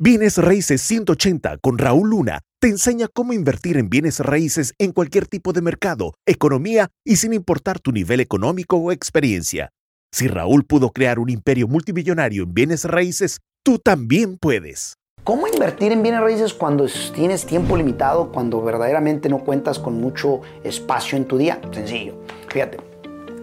Bienes Raíces 180 con Raúl Luna te enseña cómo invertir en bienes raíces en cualquier tipo de mercado, economía y sin importar tu nivel económico o experiencia. Si Raúl pudo crear un imperio multimillonario en bienes raíces, tú también puedes. ¿Cómo invertir en bienes raíces cuando tienes tiempo limitado, cuando verdaderamente no cuentas con mucho espacio en tu día? Sencillo. Fíjate,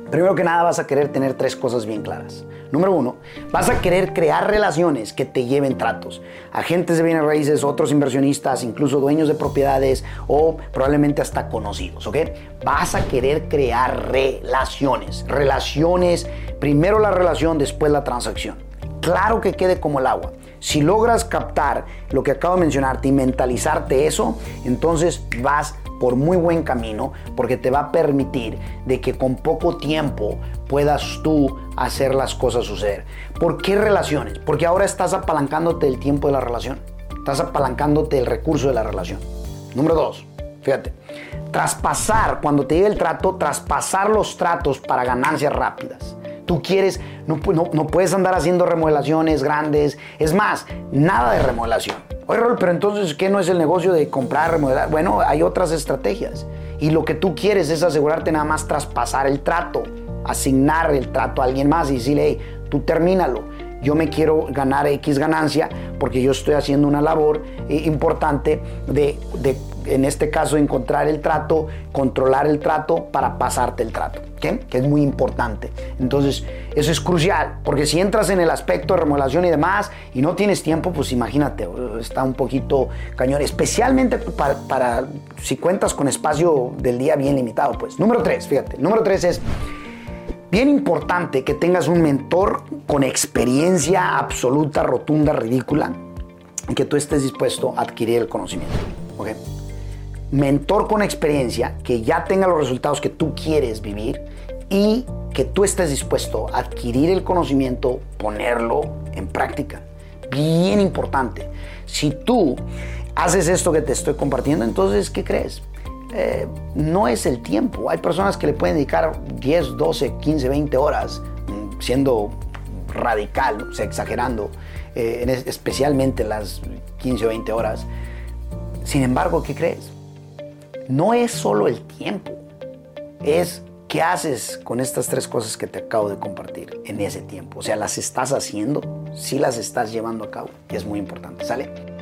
primero que nada vas a querer tener tres cosas bien claras. Número uno, vas a querer crear relaciones que te lleven tratos. Agentes de bienes raíces, otros inversionistas, incluso dueños de propiedades o probablemente hasta conocidos, ¿ok? Vas a querer crear relaciones. Relaciones, primero la relación, después la transacción. Claro que quede como el agua. Si logras captar lo que acabo de mencionarte y mentalizarte eso, entonces vas por muy buen camino porque te va a permitir de que con poco tiempo puedas tú hacer las cosas suceder. ¿Por qué relaciones? Porque ahora estás apalancándote el tiempo de la relación. Estás apalancándote el recurso de la relación. Número dos, fíjate, traspasar, cuando te llegue el trato, traspasar los tratos para ganancias rápidas. Tú quieres, no, no, puedes andar haciendo remodelaciones grandes. Es más, nada de remodelación. Oye, Rol, pero entonces, ¿qué no es el negocio de comprar, remodelar? Bueno, hay otras estrategias. Y lo que tú quieres es asegurarte nada más traspasar el trato, asignar el trato a alguien más y decirle, hey, tú termínalo. Yo me quiero ganar X ganancia porque yo estoy haciendo una labor eh, importante de, de en este caso, encontrar el trato, controlar el trato para pasarte el trato, que es muy importante. Entonces, eso es crucial, porque si entras en el aspecto de remodelación y demás y no tienes tiempo, pues imagínate, está un poquito cañón, especialmente para, para si cuentas con espacio del día bien limitado. Pues, número tres, fíjate, número tres es bien importante que tengas un mentor con experiencia absoluta, rotunda, ridícula, y que tú estés dispuesto a adquirir el conocimiento. mentor con experiencia que ya tenga los resultados que tú quieres vivir y que tú estés dispuesto a adquirir el conocimiento, ponerlo en práctica. Bien importante. Si tú haces esto que te estoy compartiendo, entonces, ¿qué crees? Eh, no es el tiempo. Hay personas que le pueden dedicar 10, 12, 15, 20 horas mm, siendo radical, o sea, exagerando, eh, especialmente las 15 o 20 horas. Sin embargo, ¿qué crees? no es solo el tiempo, es qué haces con estas tres cosas que te acabo de compartir en ese tiempo. O sea, las estás haciendo, sí las estás llevando a cabo y es muy importante, ¿sale?